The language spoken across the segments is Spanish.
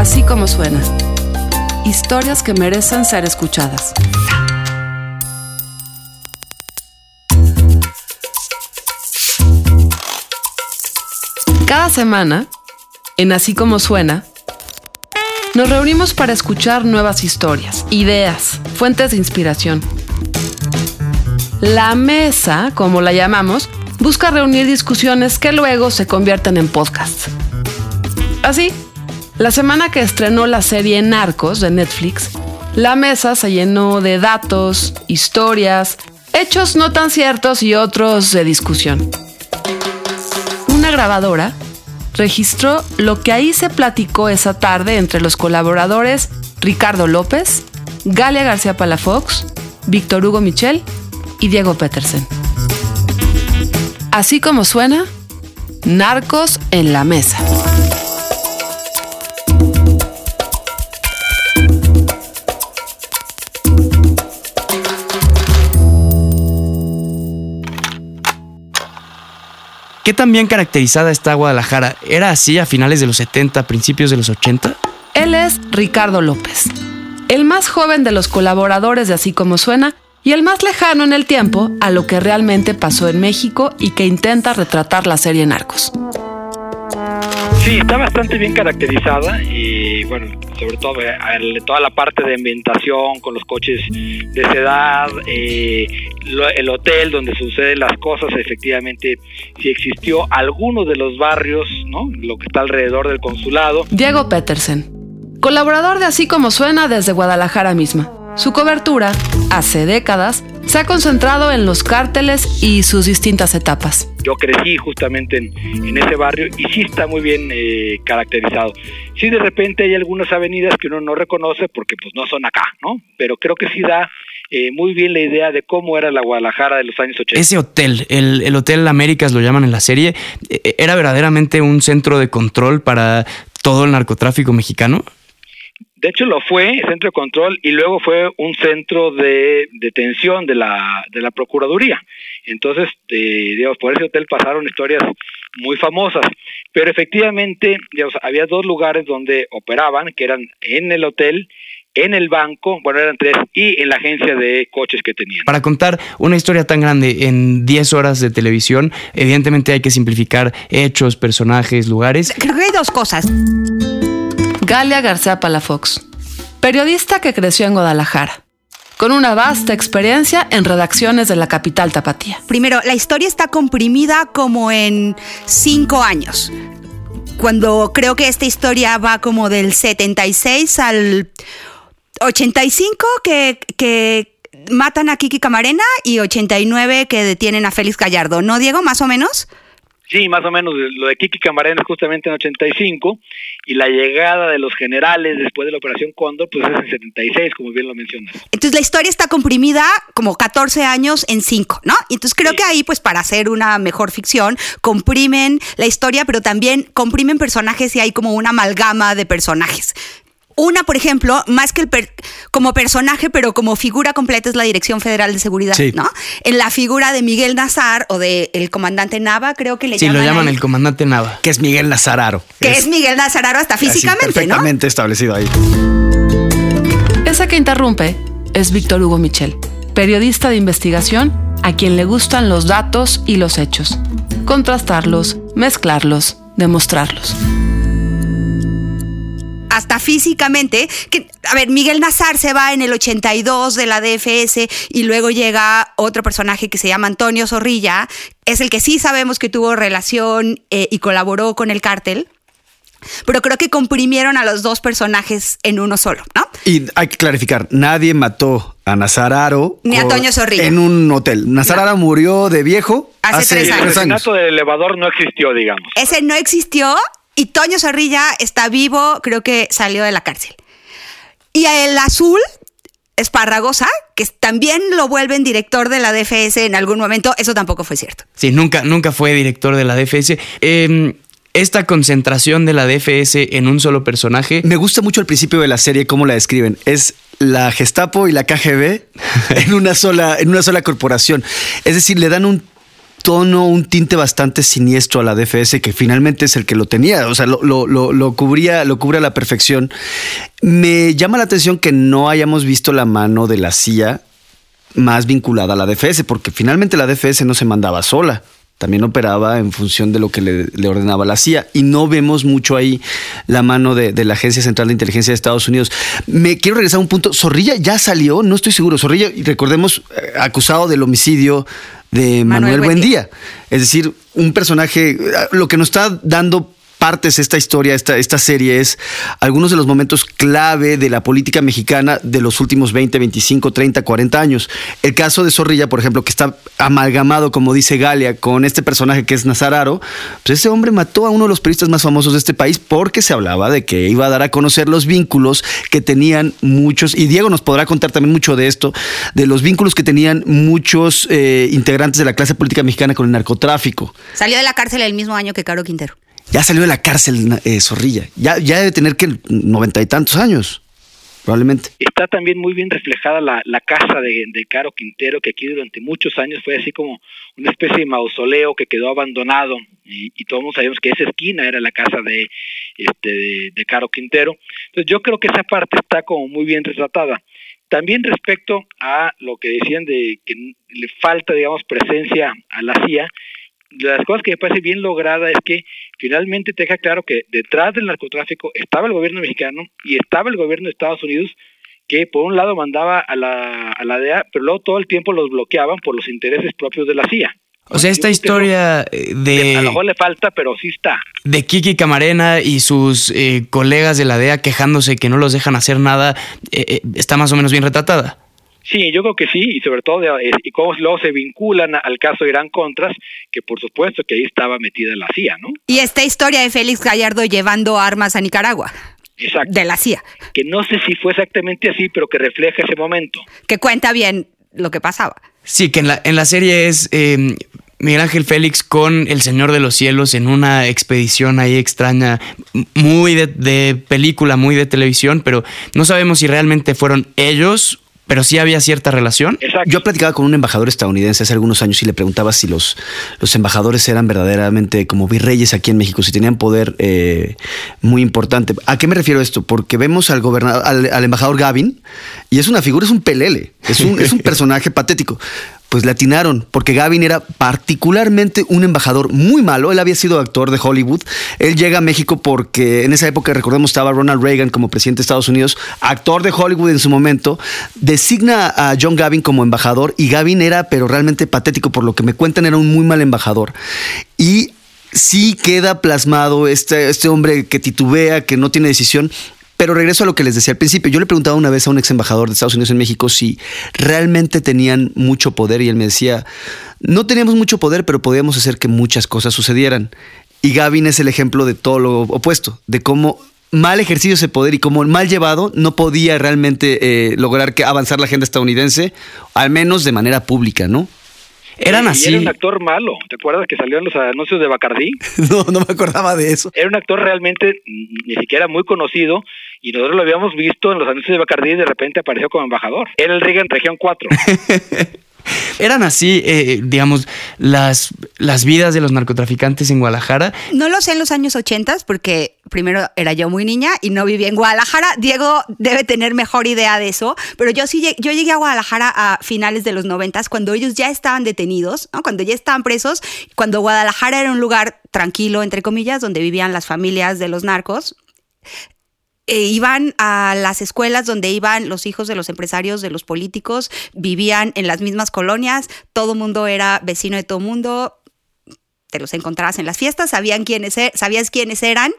Así como suena. Historias que merecen ser escuchadas. Cada semana, en Así como suena, nos reunimos para escuchar nuevas historias, ideas, fuentes de inspiración. La mesa, como la llamamos, busca reunir discusiones que luego se convierten en podcasts. Así, la semana que estrenó la serie Narcos de Netflix, la mesa se llenó de datos, historias, hechos no tan ciertos y otros de discusión. Una grabadora registró lo que ahí se platicó esa tarde entre los colaboradores Ricardo López, Galia García Palafox, Víctor Hugo Michel y Diego Petersen. Así como suena, Narcos en la mesa. ¿Qué tan bien caracterizada está Guadalajara? ¿Era así a finales de los 70, principios de los 80? Él es Ricardo López, el más joven de los colaboradores de Así como suena y el más lejano en el tiempo a lo que realmente pasó en México y que intenta retratar la serie Narcos. Sí, está bastante bien caracterizada y bueno, sobre todo eh, toda la parte de ambientación con los coches de sedad, eh, el hotel donde suceden las cosas, efectivamente sí existió algunos de los barrios, ¿no? Lo que está alrededor del consulado. Diego Petersen, colaborador de Así como suena desde Guadalajara misma. Su cobertura, hace décadas, se ha concentrado en los cárteles y sus distintas etapas. Yo crecí justamente en, ese barrio y sí está muy bien eh, caracterizado. Sí, de repente hay algunas avenidas que uno no reconoce porque pues no son acá, ¿no? Pero creo que sí da eh, muy bien la idea de cómo era la Guadalajara de los años 80. Ese hotel, el, el Hotel Américas lo llaman en la serie, eh, ¿era verdaderamente un centro de control para todo el narcotráfico mexicano? De hecho, lo fue, centro de control, y luego fue un centro de detención de la, de la Procuraduría. Entonces, digamos, por ese hotel pasaron historias muy famosas. Pero efectivamente, digamos, había dos lugares donde operaban, que eran en el hotel en el banco, bueno, eran tres, y en la agencia de coches que tenían. Para contar una historia tan grande en 10 horas de televisión, evidentemente hay que simplificar hechos, personajes, lugares. Creo que hay dos cosas. Galia García Palafox, periodista que creció en Guadalajara, con una vasta experiencia en redacciones de la capital tapatía. Primero, la historia está comprimida como en cinco años. Cuando creo que esta historia va como del 76 al 85 que, que matan a Kiki Camarena y 89 que detienen a Félix Gallardo, ¿no, Diego? Más o menos. Sí, más o menos lo de Kiki Camarena es justamente en 85 y la llegada de los generales después de la Operación Cóndor pues es en 76, como bien lo mencionas. Entonces la historia está comprimida como 14 años en 5, ¿no? Entonces creo que ahí pues para hacer una mejor ficción comprimen la historia, pero también comprimen personajes y hay como una amalgama de personajes. Una, por ejemplo, más que el como personaje, pero como figura completa es la Dirección Federal de Seguridad, ¿no? En la figura de Miguel Nazar o del el comandante Nava, creo que le llaman. Sí, lo llaman el comandante Nava. Que es Miguel Nazararo. Que es, Miguel Nazararo hasta físicamente, perfectamente establecido ahí. Ese que interrumpe es Víctor Hugo Michel, periodista de investigación a quien le gustan los datos y los hechos. Contrastarlos, mezclarlos, demostrarlos hasta físicamente, que, a ver, Miguel Nazar se va en el 82 de la DFS y luego llega otro personaje que se llama Antonio Zorrilla, es el que sí sabemos que tuvo relación eh, y colaboró con el cártel. Pero creo que comprimieron a los dos personajes en uno solo, ¿no? Y hay que clarificar, nadie mató a Nazararo ni a Antonio Zorrilla en un hotel. Nazararo murió de viejo hace, tres años. El asesinato del elevador no existió, digamos. Ese no existió y Toño Zorrilla está vivo, creo que salió de la cárcel. Y el azul, Esparragosa, que también lo vuelven director de la DFS en algún momento, eso tampoco fue cierto. Sí, nunca, nunca fue director de la DFS. Em, esta concentración de la DFS en un solo personaje. Me gusta mucho el principio de la serie, cómo la describen. Es la Gestapo y la KGB en una sola, en una sola corporación. Es decir, le dan un tono, un tinte bastante siniestro a la DFS, que finalmente es el que lo tenía, o sea, lo, lo, lo, cubría, lo cubre a la perfección. Me llama la atención que no hayamos visto la mano de la CIA más vinculada a la DFS, porque finalmente la DFS no se mandaba sola también operaba en función de lo que le, ordenaba la CIA y no vemos mucho ahí la mano de, la Agencia Central de Inteligencia de Estados Unidos. Me quiero regresar a un punto. Zorrilla ya salió, no estoy seguro. Zorrilla, recordemos, eh, acusado del homicidio de Manuel, Manuel Buendía. Es decir, un personaje, lo que nos está dando partes esta historia, esta, esta serie es algunos de los momentos clave de la política mexicana de los últimos 20, 25, 30, 40 años. El caso de Zorrilla, por ejemplo, que está amalgamado, como dice Galia, con este personaje que es Nazararo, pues ese hombre mató a uno de los periodistas más famosos de este país porque se hablaba de que iba a dar a conocer los vínculos que tenían muchos, y Diego nos podrá contar también mucho de esto, de los vínculos que tenían muchos eh, integrantes de la clase política mexicana con el narcotráfico. Salió de la cárcel el mismo año que Caro Quintero. Ya salió de la cárcel eh, Zorrilla. Ya, ya debe tener que noventa y tantos años, probablemente. Está también muy bien reflejada la, la casa de, Caro Quintero, que aquí durante muchos años fue así como una especie de mausoleo que quedó abandonado y, y todos sabemos que esa esquina era la casa de, este, de Caro Quintero. Entonces yo creo que esa parte está como muy bien retratada. También respecto a lo que decían de que le falta, digamos, presencia a la CIA, las cosas que me parece bien lograda es que finalmente te deja claro que detrás del narcotráfico estaba el gobierno mexicano y estaba el gobierno de Estados Unidos que por un lado mandaba a la, a la DEA, pero luego todo el tiempo los bloqueaban por los intereses propios de la CIA. O sea, esta historia eh, de... A lo mejor le falta, pero sí está. De Kiki Camarena y sus eh, colegas de la DEA quejándose que no los dejan hacer nada, eh, está más o menos bien retratada. Sí, yo creo que sí, y sobre todo eh, y cómo luego se vinculan al caso Irán Contras, que por supuesto que ahí estaba metida la CIA, ¿no? Y esta historia de Félix Gallardo llevando armas a Nicaragua. Exacto. De la CIA. Que no sé si fue exactamente así, pero que refleja ese momento. Que cuenta bien lo que pasaba. Sí, que en la, en la serie es eh, Miguel Ángel Félix con El Señor de los Cielos en una expedición ahí extraña, muy de, de película, muy de televisión, pero no sabemos si realmente fueron ellos pero sí había cierta relación. Exacto. Yo platicaba con un embajador estadounidense hace algunos años y le preguntaba si los, los embajadores eran verdaderamente como virreyes aquí en México, si tenían poder eh, muy importante. ¿A qué me refiero esto? Porque vemos al gobernador, al, embajador Gavin, y es una figura, es un pelele, es un, es un personaje patético pues le atinaron, porque Gavin era particularmente un embajador muy malo. Él había sido actor de Hollywood. Él llega a México porque en esa época, recordemos, estaba Ronald Reagan como presidente de Estados Unidos, actor de Hollywood en su momento. Designa a John Gavin como embajador y Gavin era, pero realmente patético, por lo que me cuentan, era un muy mal embajador. Y sí queda plasmado este, este hombre que titubea, que no tiene decisión, pero regreso a lo que les decía al principio. Yo le preguntaba una vez a un ex embajador de Estados Unidos en México si realmente tenían mucho poder y él me decía, no teníamos mucho poder, pero podíamos hacer que muchas cosas sucedieran. Y Gavin es el ejemplo de todo lo opuesto, de cómo mal ejercicio ese poder y como mal llevado no podía realmente eh, lograr que avanzar la agenda estadounidense, al menos de manera pública, ¿no? Eran así. era un actor malo. ¿Te acuerdas que salió en los anuncios de Bacardí? no, no me acordaba de eso. Era un actor realmente ni siquiera muy conocido y nosotros lo habíamos visto en los anuncios de Bacardí y de repente apareció como embajador. Era el Reagan Región 4. ¿Eran así, eh, digamos, las, las vidas de los narcotraficantes en Guadalajara? No lo sé en los años 80 porque primero era yo muy niña y no vivía en Guadalajara. Diego debe tener mejor idea de eso, pero yo sí yo llegué a Guadalajara a finales de los 90 cuando ellos ya estaban detenidos, cuando ya estaban presos, cuando Guadalajara era un lugar tranquilo, entre comillas, donde vivían las familias de los narcos. Eh, iban a las escuelas donde iban los hijos de los empresarios, de los políticos, vivían en las mismas colonias, todo mundo era vecino de todo mundo, te los encontrabas en las fiestas, sabían quiénes, e, sabías quiénes eran,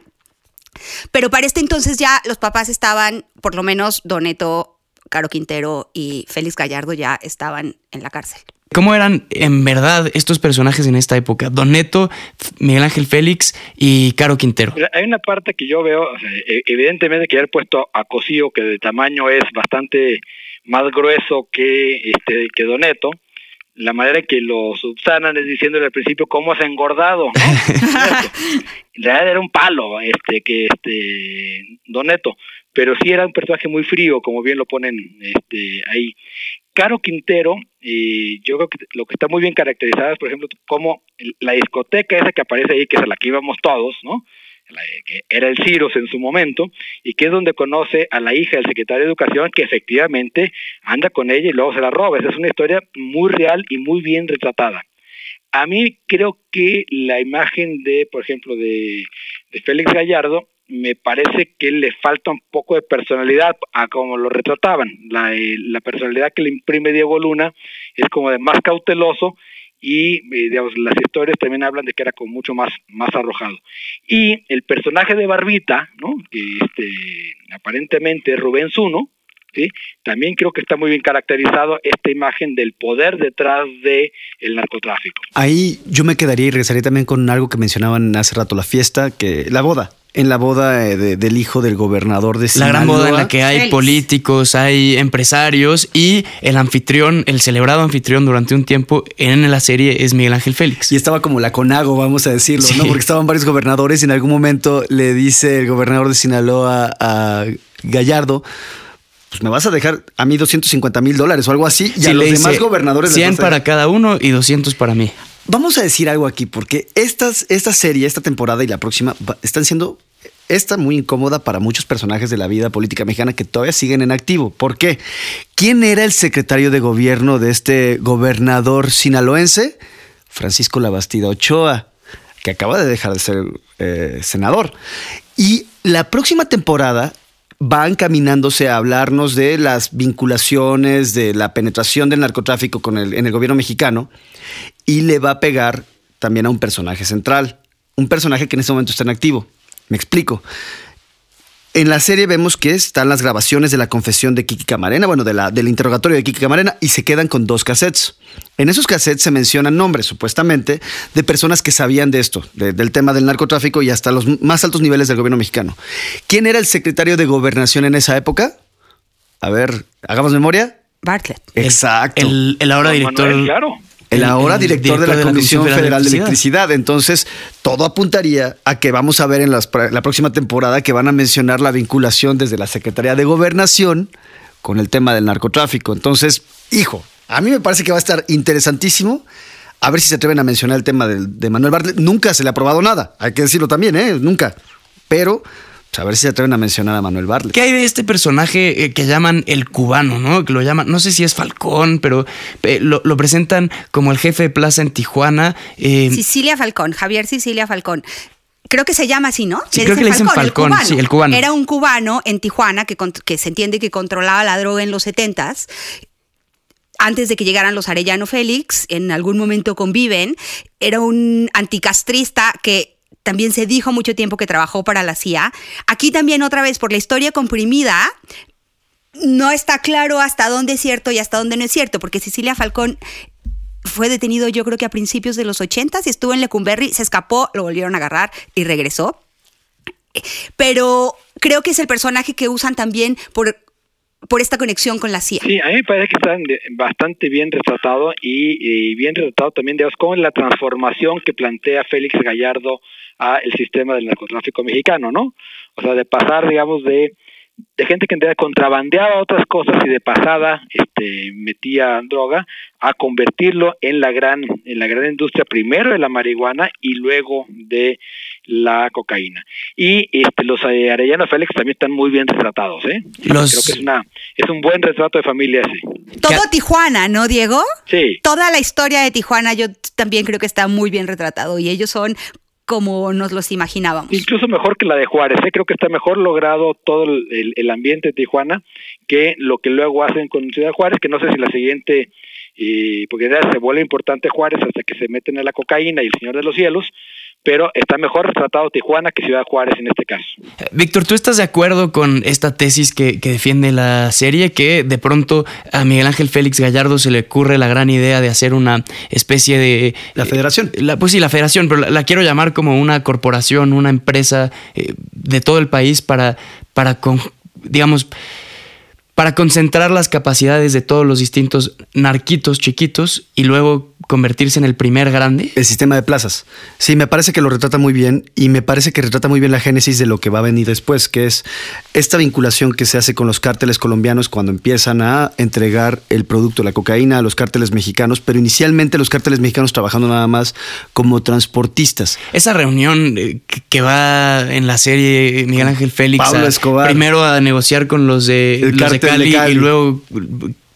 pero para este entonces ya los papás estaban, por lo menos Doneto, Caro Quintero y Félix Gallardo ya estaban en la cárcel. ¿Cómo eran en verdad estos personajes en esta época? Don Neto, Miguel Ángel Félix y Caro Quintero. Hay una parte que yo veo, e, evidentemente que haber puesto a Cosío, que de tamaño es bastante más grueso que, este, que Don Neto, la manera en que lo subsanan es diciéndole al principio cómo ha engordado, ¿no? en realidad era un palo, este, que este, Don Neto, pero sí era un personaje muy frío, como bien lo ponen este, ahí. Caro Quintero, y yo creo que lo que está muy bien caracterizado es, por ejemplo, como la discoteca esa que aparece ahí, que es a la que íbamos todos, ¿no? que era el Ciros en su momento, y que es donde conoce a la hija del secretario de Educación, que efectivamente anda con ella y luego se la roba. Esa es una historia muy real y muy bien retratada. A mí creo que la imagen de, por ejemplo, de, de Félix Gallardo me parece que le falta un poco de personalidad a como lo retrataban. La, eh, personalidad que le imprime Diego Luna es como de más cauteloso y eh, las historias también hablan de que era como mucho más, más arrojado. Y el personaje de Barbita, ¿no? que este, aparentemente es Rubén Zuno, ¿sí? también creo que está muy bien caracterizado esta imagen del poder detrás del el narcotráfico. Ahí yo me quedaría y regresaría también con algo que mencionaban hace rato, la fiesta, que la boda en la boda eh, del hijo del gobernador de Sinaloa. La gran boda en la que hay políticos, hay empresarios y el anfitrión, el celebrado anfitrión durante un tiempo en la serie es Miguel Ángel Félix. Y estaba como la conago, vamos a decirlo, ¿no? Porque estaban varios gobernadores y en algún momento le dice el gobernador de Sinaloa a Gallardo, pues me vas a dejar a mí 250 mil dólares o algo así y a los demás gobernadores 100 para cada uno y 200 para mí. Vamos a decir algo aquí, porque esta serie, esta temporada y la próxima están siendo esta muy incómoda para muchos personajes de la vida política mexicana que todavía siguen en activo. ¿Por qué? ¿Quién era el secretario de gobierno de este gobernador sinaloense? Francisco Labastida Ochoa, que acaba de dejar de ser eh, senador. Y la próxima temporada va encaminándose a hablarnos de las vinculaciones, de la penetración del narcotráfico con el, en el gobierno mexicano y le va a pegar también a un personaje central, un personaje que en este momento está en activo. Me explico. En la serie vemos que están las grabaciones de la confesión de Kiki Camarena, bueno, de la, del interrogatorio de Kiki Camarena, y se quedan con dos cassettes. En esos cassettes se mencionan nombres, supuestamente, de personas que sabían de esto, del tema del narcotráfico y hasta los más altos niveles del gobierno mexicano. ¿Quién era el secretario de gobernación en esa época? A ver, hagamos memoria. Bartlett. Exacto. El, ahora director. claro el ahora director, de la Comisión Federal, de, Electricidad. Entonces, todo apuntaría a que vamos a ver en la próxima temporada que van a mencionar la vinculación desde la Secretaría de Gobernación con el tema del narcotráfico. Entonces, hijo, a mí me parece que va a estar interesantísimo. A ver si se atreven a mencionar el tema de, de Manuel Bartlett. Nunca se le ha aprobado nada, hay que decirlo también, ¿eh? Nunca. Pero a ver si se atreven a mencionar a Manuel Bartlett. ¿Qué hay de este personaje eh, que llaman el cubano, no? Que lo llaman, no sé si es Falcón, pero eh, lo, presentan como el jefe de plaza en Tijuana. Eh, Sicilia Falcón, Javier Sicilia Falcón. Creo que se llama así, ¿no? Sí, creo que le dicen Falcón, sí, el cubano. Era un cubano en Tijuana que, que se entiende que controlaba la droga en los setentas antes de que llegaran los Arellano Félix, en algún momento conviven, era un anticastrista que también se dijo mucho tiempo que trabajó para la CIA. Aquí también otra vez por la historia comprimida, no está claro hasta dónde es cierto y hasta dónde no es cierto, porque Cecilia Falcón fue detenido yo creo que a principios de los 80 y estuvo en Lecumberri, se escapó, lo volvieron a agarrar y regresó. Pero creo que es el personaje que usan también por por esta conexión con la CIA. Sí, a mí me parece que está bastante bien retratado y, bien retratado también, digamos, con la transformación que plantea Félix Gallardo a el sistema del narcotráfico mexicano, ¿no? O sea, de pasar, digamos, de, de gente que contrabandeaba otras cosas y de pasada este, metía droga a convertirlo en la gran en la gran industria primero de la marihuana y luego de la cocaína. Y este, los eh, Arellano Félix también están muy bien retratados, ¿eh? Creo que es, una, es un buen retrato de familia ese. Todo Tijuana, ¿no, Diego? Sí. Toda la historia de Tijuana yo también creo que está muy bien retratado y ellos son como nos los imaginábamos. Incluso mejor que la de Juárez, ¿eh? creo que está mejor logrado todo el, el, ambiente de Tijuana que lo que luego hacen con Ciudad Juárez, que no sé si la siguiente, y porque se vuelve importante Juárez hasta que se meten en la cocaína y el Señor de los Cielos, pero está mejor retratado Tijuana que Ciudad Juárez en este caso. Víctor, ¿tú estás de acuerdo con esta tesis que, defiende la serie, que de pronto a Miguel Ángel Félix Gallardo se le ocurre la gran idea de hacer una especie de... La federación. Eh, la, pues sí, la federación, pero la, quiero llamar como una corporación, una empresa eh, de todo el país para, para digamos, para concentrar las capacidades de todos los distintos narquitos chiquitos y luego convertirse en el primer grande? El sistema de plazas. Sí, me parece que lo retrata muy bien y me parece que retrata muy bien la génesis de lo que va a venir después, que es esta vinculación que se hace con los cárteles colombianos cuando empiezan a entregar el producto, la cocaína, a los cárteles mexicanos, pero inicialmente los cárteles mexicanos trabajando nada más como transportistas. Esa reunión eh, que va en la serie Miguel Ángel Félix Pablo a- Escobar. primero a negociar con los de, El los de Cali. y luego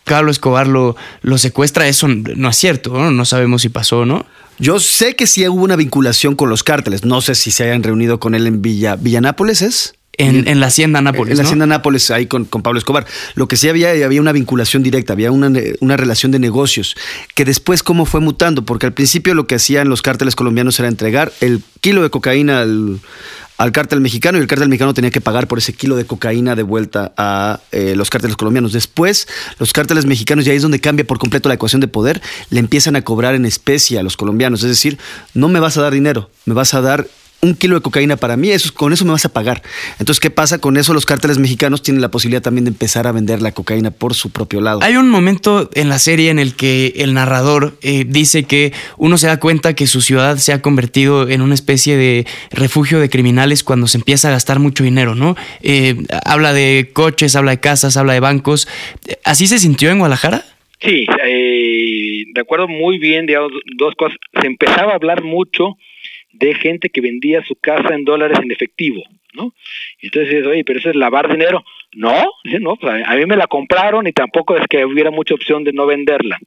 Pablo Escobar lo, lo secuestra, eso no es cierto, ¿no? No sabemos si pasó o no. Yo sé que sí hubo una vinculación con los cárteles, no sé si se hayan reunido con él en Villa, Villanápoles, ¿es? En, en la hacienda Nápoles. en la ¿no? hacienda Nápoles, ahí con, con Pablo Escobar. Lo que sí había, había una vinculación directa, había una, una relación de negocios, que después cómo fue mutando, porque al principio lo que hacían los cárteles colombianos era entregar el kilo de cocaína al, al cártel mexicano y el cártel mexicano tenía que pagar por ese kilo de cocaína de vuelta a eh, los cárteles colombianos. Después, los cárteles mexicanos, y ahí es donde cambia por completo la ecuación de poder, le empiezan a cobrar en especie a los colombianos. Es decir, no me vas a dar dinero, me vas a dar un kilo de cocaína para mí, eso, con eso me vas a pagar. Entonces, ¿qué pasa? Con eso los cárteles mexicanos tienen la posibilidad también de empezar a vender la cocaína por su propio lado. Hay un momento en la serie en el que el narrador eh, dice que uno se da cuenta que su ciudad se ha convertido en una especie de refugio de criminales cuando se empieza a gastar mucho dinero, ¿no? Eh, habla de coches, habla de casas, habla de bancos. ¿Así se sintió en Guadalajara? Sí, eh, recuerdo muy bien, digamos, dos cosas. Se empezaba a hablar mucho de gente que vendía su casa en dólares en efectivo, ¿no? Entonces dices, oye, pero eso es lavar dinero. No, dice, no, pues a, mí me la compraron y tampoco es que hubiera mucha opción de no venderla.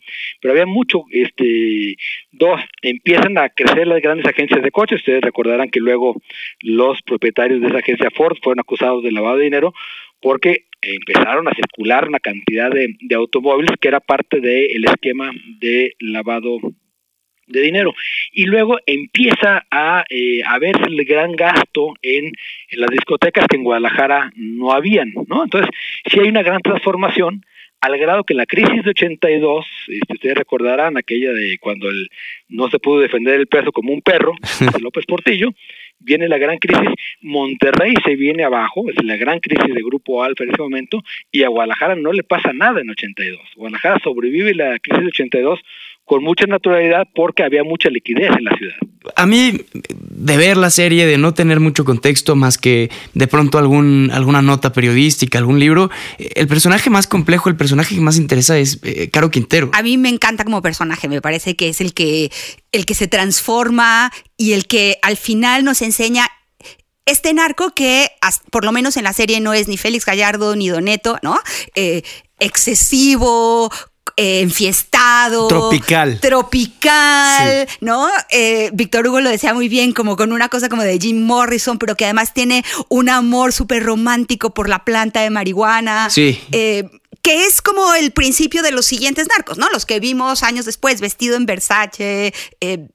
Pero había mucho, este, dos, empiezan a crecer las grandes agencias de coches. Ustedes recordarán que luego los propietarios de esa agencia Ford fueron acusados de lavado de dinero porque empezaron a circular una cantidad de, de automóviles que era parte del esquema de lavado de dinero. Y luego empieza a, eh, a verse el gran gasto en, en las discotecas que en Guadalajara no habían, ¿no? Entonces, sí hay una gran transformación al grado que la crisis de 82, este, ustedes recordarán aquella de cuando el, no se pudo defender el peso como un perro, de López Portillo, viene la gran crisis, Monterrey se viene abajo, es la gran crisis de Grupo Alfa en ese momento, y a Guadalajara no le pasa nada en 82. Guadalajara sobrevive la crisis de 82 con mucha naturalidad porque había mucha liquidez en la ciudad. A mí, de ver la serie, de no tener mucho contexto más que de pronto algún, alguna nota periodística, algún libro, el personaje más complejo, el personaje que más interesa es eh, Caro Quintero. A mí me encanta como personaje, me parece que es el que, el que se transforma y el que al final nos enseña este narco que as- por lo menos en la serie no es ni Félix Gallardo ni Doneto, ¿no? Eh, excesivo, eh, enfiestado. Tropical. Tropical, ¿no? Eh, Víctor Hugo lo decía muy bien, como con una cosa como de Jim Morrison, pero que además tiene un amor súper romántico por la planta de marihuana. Sí. Eh, que es como el principio de los siguientes narcos, ¿no? Los que vimos años después, vestido en Versace, eh,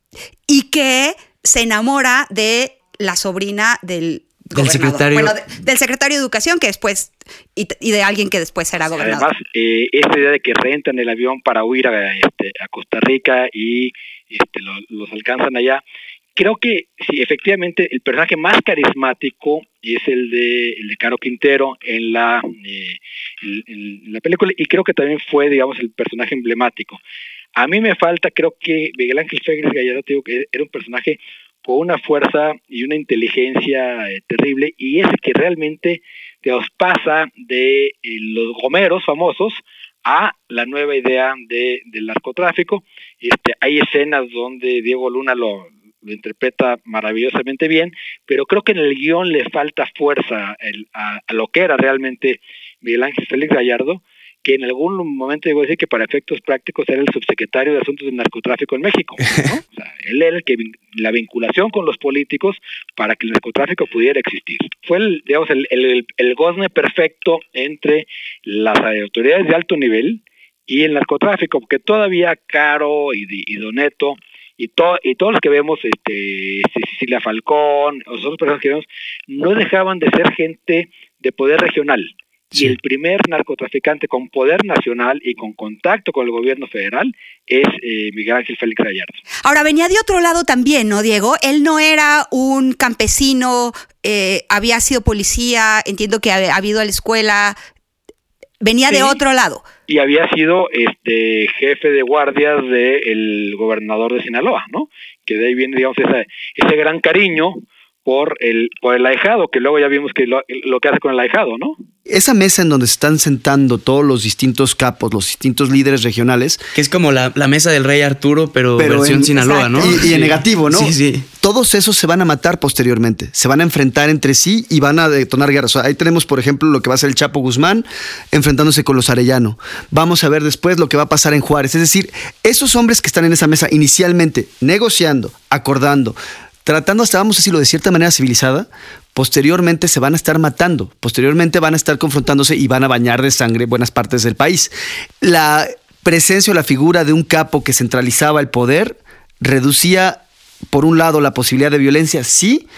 y que se enamora de la sobrina del Del secretario. Bueno, de- del secretario de Educación, que después, y, y de alguien que después será gobernador. Además, eh, esta idea de que rentan el avión para huir a, este, a Costa Rica y este, lo- los alcanzan allá, creo que sí, efectivamente el personaje más carismático es el de, el de Caro Quintero en la, eh, en- en la película y creo que también fue, digamos, el personaje emblemático. A mí me falta, creo que Miguel Ángel Félix Gallardo, digo que era un personaje con una fuerza y una inteligencia eh, terrible y es que realmente digamos, pasa de eh, los gomeros famosos a la nueva idea de, del narcotráfico. Este, hay escenas donde Diego Luna lo, interpreta maravillosamente bien, pero creo que en el guion le falta fuerza a, a lo que era realmente Miguel Ángel Félix Gallardo, que en algún momento llegó a decir que para efectos prácticos era el subsecretario de Asuntos del Narcotráfico en México. ¿no? O sea, él era el que la vinculación con los políticos para que el narcotráfico pudiera existir. Fue el, digamos, el, el, el- el gozne perfecto entre las autoridades de alto nivel y el narcotráfico, porque todavía Caro y, y Doneto y, to- y todos los que vemos, este, Cecilia Falcón, o otras personas que vemos, no dejaban de ser gente de poder regional. Sí. Y el primer narcotraficante con poder nacional y con contacto con el gobierno federal es eh, Miguel Ángel Félix Gallardo. Ahora, venía de otro lado también, ¿no, Diego? Él no era un campesino, eh, había sido policía, entiendo que ha, ha habido a la escuela, venía de otro lado. y había sido este jefe de guardias del gobernador de Sinaloa, ¿no? Que de ahí viene, digamos, ese gran cariño por el, por el ahijado, que luego ya vimos que lo, que hace con el ahijado, ¿no? Esa mesa en donde se están sentando todos los distintos capos, los distintos líderes regionales. Que es como la, mesa del rey Arturo, pero, versión en, Sinaloa, ¿no? Y, en negativo, ¿no? Sí, sí. Todos esos se van a matar posteriormente, se van a enfrentar entre sí y van a detonar guerras. ahí tenemos, por ejemplo, lo que va a ser el Chapo Guzmán enfrentándose con los Arellano. Vamos a ver después lo que va a pasar en Juárez. Es decir, esos hombres que están en esa mesa inicialmente negociando, acordando, tratando hasta, vamos a decirlo, de cierta manera civilizada, posteriormente se van a estar matando, posteriormente van a estar confrontándose y van a bañar de sangre buenas partes del país. La presencia o la figura de un capo que centralizaba el poder reducía, por un lado, la posibilidad de violencia, sí,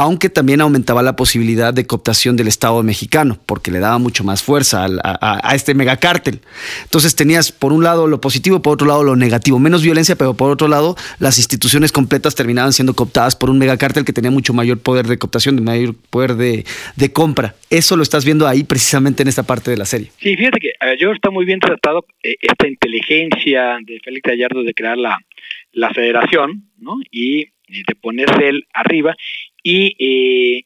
aunque también aumentaba la posibilidad de cooptación del Estado mexicano, porque le daba mucho más fuerza a, este megacártel. Entonces tenías por un lado lo positivo, por otro lado lo negativo, menos violencia, pero por otro lado las instituciones completas terminaban siendo cooptadas por un megacártel que tenía mucho mayor poder de cooptación, de mayor poder de, compra. Eso lo estás viendo ahí precisamente en esta parte de la serie. Sí, fíjate que eh, yo está muy bien tratado eh, esta inteligencia de Félix Gallardo de crear la, la federación, ¿no? Y de ponerse él arriba y eh,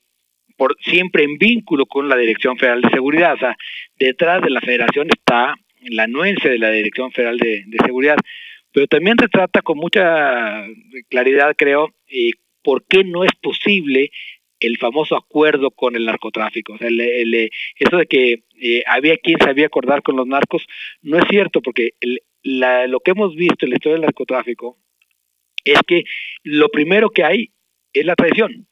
por siempre en vínculo con la Dirección Federal de Seguridad. O sea, detrás de la federación está la anuencia de la Dirección Federal de, Seguridad, pero también retrata con mucha claridad, creo, eh, por qué no es posible el famoso acuerdo con el narcotráfico. O sea, eso de que eh, había quien sabía acordar con los narcos no es cierto, porque lo que hemos visto en la historia del narcotráfico es que lo primero que hay es la traición.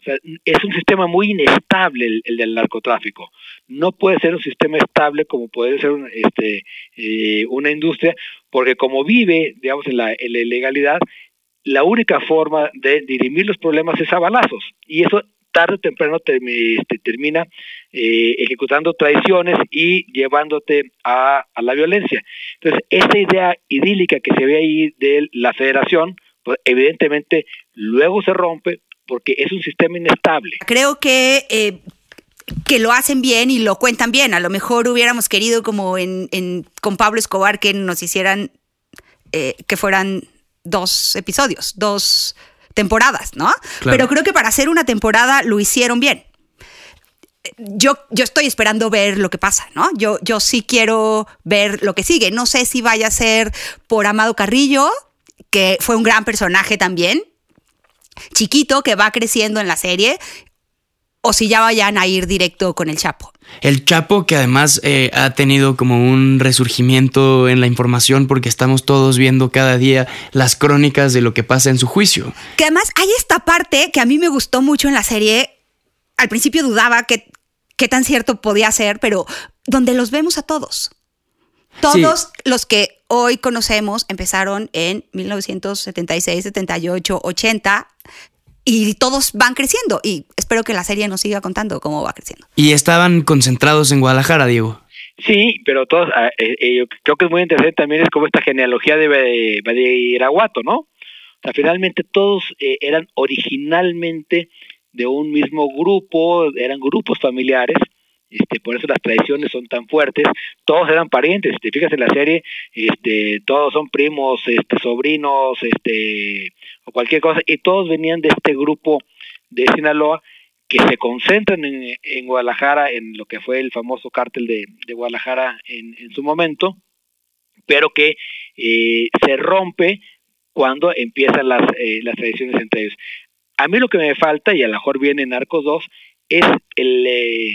es un sistema muy inestable el, del narcotráfico. No puede ser un sistema estable como puede ser este, eh, una industria, porque como vive, digamos, en la, ilegalidad, la única forma de dirimir los problemas es a balazos. Y eso tarde o temprano este, termina eh, ejecutando traiciones y llevándote a, a, la violencia. Entonces, esa idea idílica que se ve ahí de la federación, pues evidentemente luego se rompe porque es un sistema inestable. Creo que... Eh, que lo hacen bien y lo cuentan bien. A lo mejor hubiéramos querido, como en, con Pablo Escobar, que nos hicieran, eh, que fueran dos episodios, dos temporadas, ¿no? Pero creo que para hacer una temporada lo hicieron bien. Yo, yo estoy esperando ver lo que pasa, ¿no? Yo, yo sí quiero ver lo que sigue. No sé si vaya a ser por Amado Carrillo, que fue un gran personaje también, chiquito que va creciendo en la serie o si ya vayan a ir directo con el Chapo. El Chapo que además eh, ha tenido como un resurgimiento en la información porque estamos todos viendo cada día las crónicas de lo que pasa en su juicio. Que además hay esta parte que a mí me gustó mucho en la serie. Al principio dudaba que, qué tan cierto podía ser, pero donde los vemos a todos. Todos los que hoy conocemos empezaron en 1976, 78, 80 y todos van creciendo y espero que la serie nos siga contando cómo va creciendo. Y estaban concentrados en Guadalajara, Diego. Sí, pero todos, ah, eh, eh, creo que es muy interesante también es como esta genealogía de Badiraguato, ¿no? O sea, finalmente todos eh, eran originalmente de un mismo grupo, eran grupos familiares, este, por eso las tradiciones son tan fuertes, todos eran parientes, te fijas en la serie, este, todos son primos, este, sobrinos, este, o cualquier cosa, y todos venían de este grupo de Sinaloa que se concentran en, Guadalajara, en lo que fue el famoso cártel de, Guadalajara en, su momento, pero que eh, se rompe cuando empiezan las, eh, las tradiciones entre ellos. A mí lo que me falta, y a lo mejor viene en Arcos 2, es el, eh,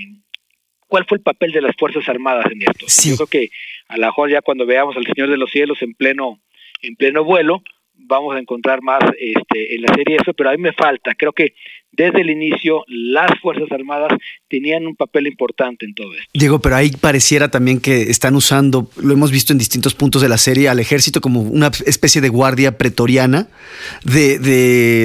cuál fue el papel de las Fuerzas Armadas en esto. Yo creo que a lo mejor ya cuando veamos al Señor de los Cielos en pleno, en pleno vuelo, vamos a encontrar más este, en la serie eso, pero a mí me falta. Creo que desde el inicio las Fuerzas Armadas tenían un papel importante en todo esto. Diego, pero ahí pareciera también que están usando, lo hemos visto en distintos puntos de la serie, al ejército como una especie de guardia pretoriana de,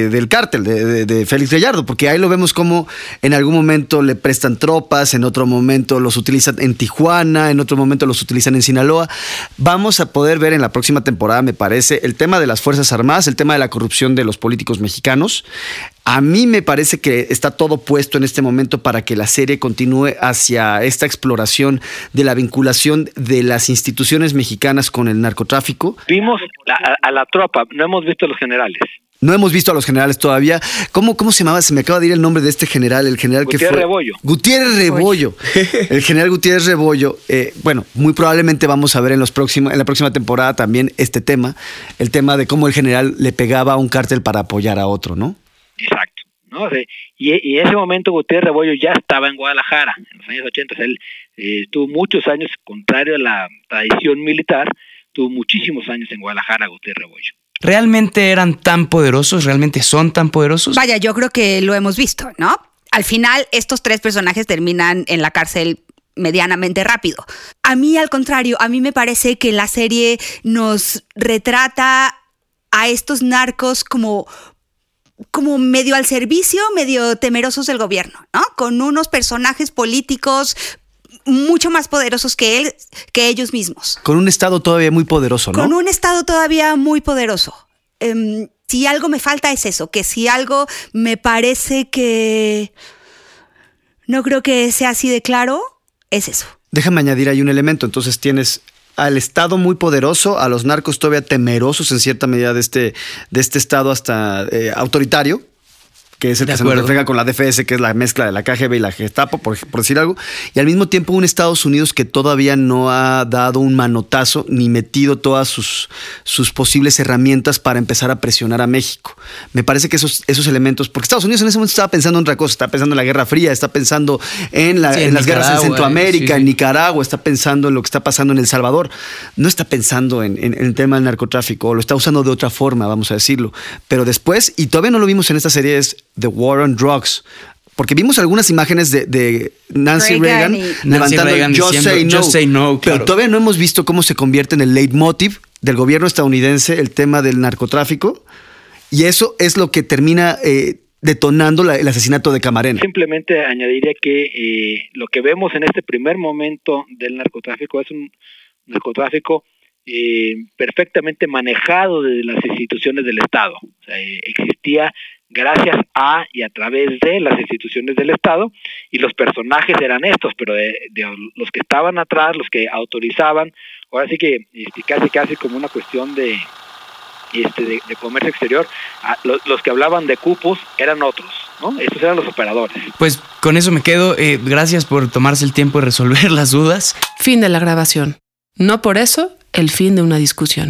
del cártel de, de, Félix Gallardo, porque ahí lo vemos como en algún momento le prestan tropas, en otro momento los utilizan en Tijuana, en otro momento los utilizan en Sinaloa. Vamos a poder ver en la próxima temporada, me parece, el tema de las Fuerzas Armadas, el tema de la corrupción de los políticos mexicanos A mí me parece que está todo puesto en este momento para que la serie continúe hacia esta exploración de la vinculación de las instituciones mexicanas con el narcotráfico. Vimos a, a la tropa, no hemos visto a los generales. No hemos visto a los generales todavía. ¿Cómo, cómo se llamaba? Se me acaba de ir el nombre de este general, el general Gutiérrez que fue. Rebollo. Gutiérrez Rebollo. el general Gutiérrez Rebollo. Eh, bueno, muy probablemente vamos a ver en, los próximos, en la próxima temporada también este tema, el tema de cómo el general le pegaba a un cártel para apoyar a otro, ¿no? Exacto. ¿no? O sea, y, y, en ese momento Gutiérrez Rebollo ya estaba en Guadalajara, en los años 80. O sea, él eh, estuvo muchos años, contrario a la tradición militar, tuvo muchísimos años en Guadalajara Gutiérrez Rebollo. ¿Realmente eran tan poderosos? ¿Realmente son tan poderosos? Vaya, yo creo que lo hemos visto, ¿no? Al final, estos tres personajes terminan en la cárcel medianamente rápido. A mí, al contrario, a mí me parece que la serie nos retrata a estos narcos como como medio al servicio, medio temerosos del gobierno, ¿no? Con unos personajes políticos mucho más poderosos que él, que ellos mismos. Con un Estado todavía muy poderoso, ¿no? Con un Estado todavía muy poderoso. Um, si algo me falta es eso, que si algo me parece que no creo que sea así de claro, es eso. Déjame añadir ahí un elemento. Entonces tienes al Estado muy poderoso, a los narcos todavía temerosos en cierta medida de este, de este Estado hasta eh, autoritario, que es el que se nos refleja con la DFS, que es la mezcla de la KGB y la Gestapo, por, por, decir algo, y al mismo tiempo un Estados Unidos que todavía no ha dado un manotazo ni metido todas sus, sus posibles herramientas para empezar a presionar a México. Me parece que esos, esos elementos, porque Estados Unidos en ese momento estaba pensando en otra cosa, está pensando en la Guerra Fría, está pensando en, la, sí, en, en las guerras en Centroamérica, sí. en Nicaragua, está pensando en lo que está pasando en El Salvador, no está pensando en, en, en el tema del narcotráfico, o lo está usando de otra forma, vamos a decirlo. Pero después, y todavía no lo vimos en esta serie, es The War on Drugs. Porque vimos algunas imágenes de, de Nancy Reagan, Reagan y... levantando Nancy Reagan Just, diciendo, say no, Just say no, pero claro. todavía no hemos visto cómo se convierte en el leitmotiv del gobierno estadounidense el tema del narcotráfico. Y eso es lo que termina eh, detonando la, el asesinato de Camarena. Simplemente añadiría que eh, lo que vemos en este primer momento del narcotráfico es un narcotráfico eh, perfectamente manejado desde las instituciones del Estado. O sea, eh, existía gracias a y a través de las instituciones del Estado y los personajes eran estos, pero de, de los que estaban atrás, los que autorizaban, ahora sí que este, casi casi como una cuestión de, este, de, de, comercio exterior, a, los, los, que hablaban de cupos eran otros, ¿no? Estos eran los operadores. Pues con eso me quedo. Eh, gracias por tomarse el tiempo de resolver las dudas. Fin de la grabación. No por eso el fin de una discusión.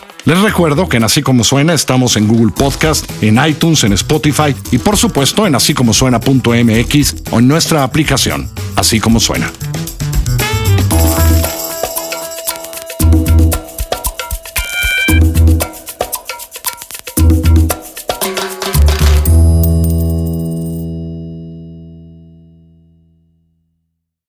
Les recuerdo que en Así Como Suena estamos en Google Podcast, en iTunes, en Spotify y por supuesto en así como suena.mx o en nuestra aplicación, Así Como Suena.